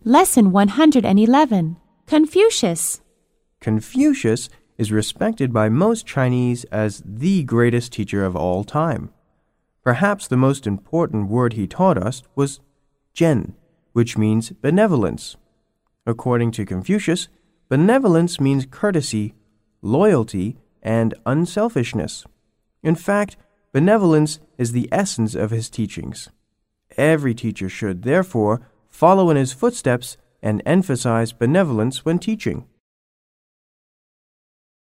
Lesson 111 Confucius. Confucius is respected by most Chinese as the greatest teacher of all time. Perhaps the most important word he taught us was ren, which means benevolence. According to Confucius, benevolence means courtesy, loyalty, and unselfishness. In fact, benevolence is the essence of his teachings. Every teacher should, therefore, follow in his footsteps and emphasize benevolence when teaching.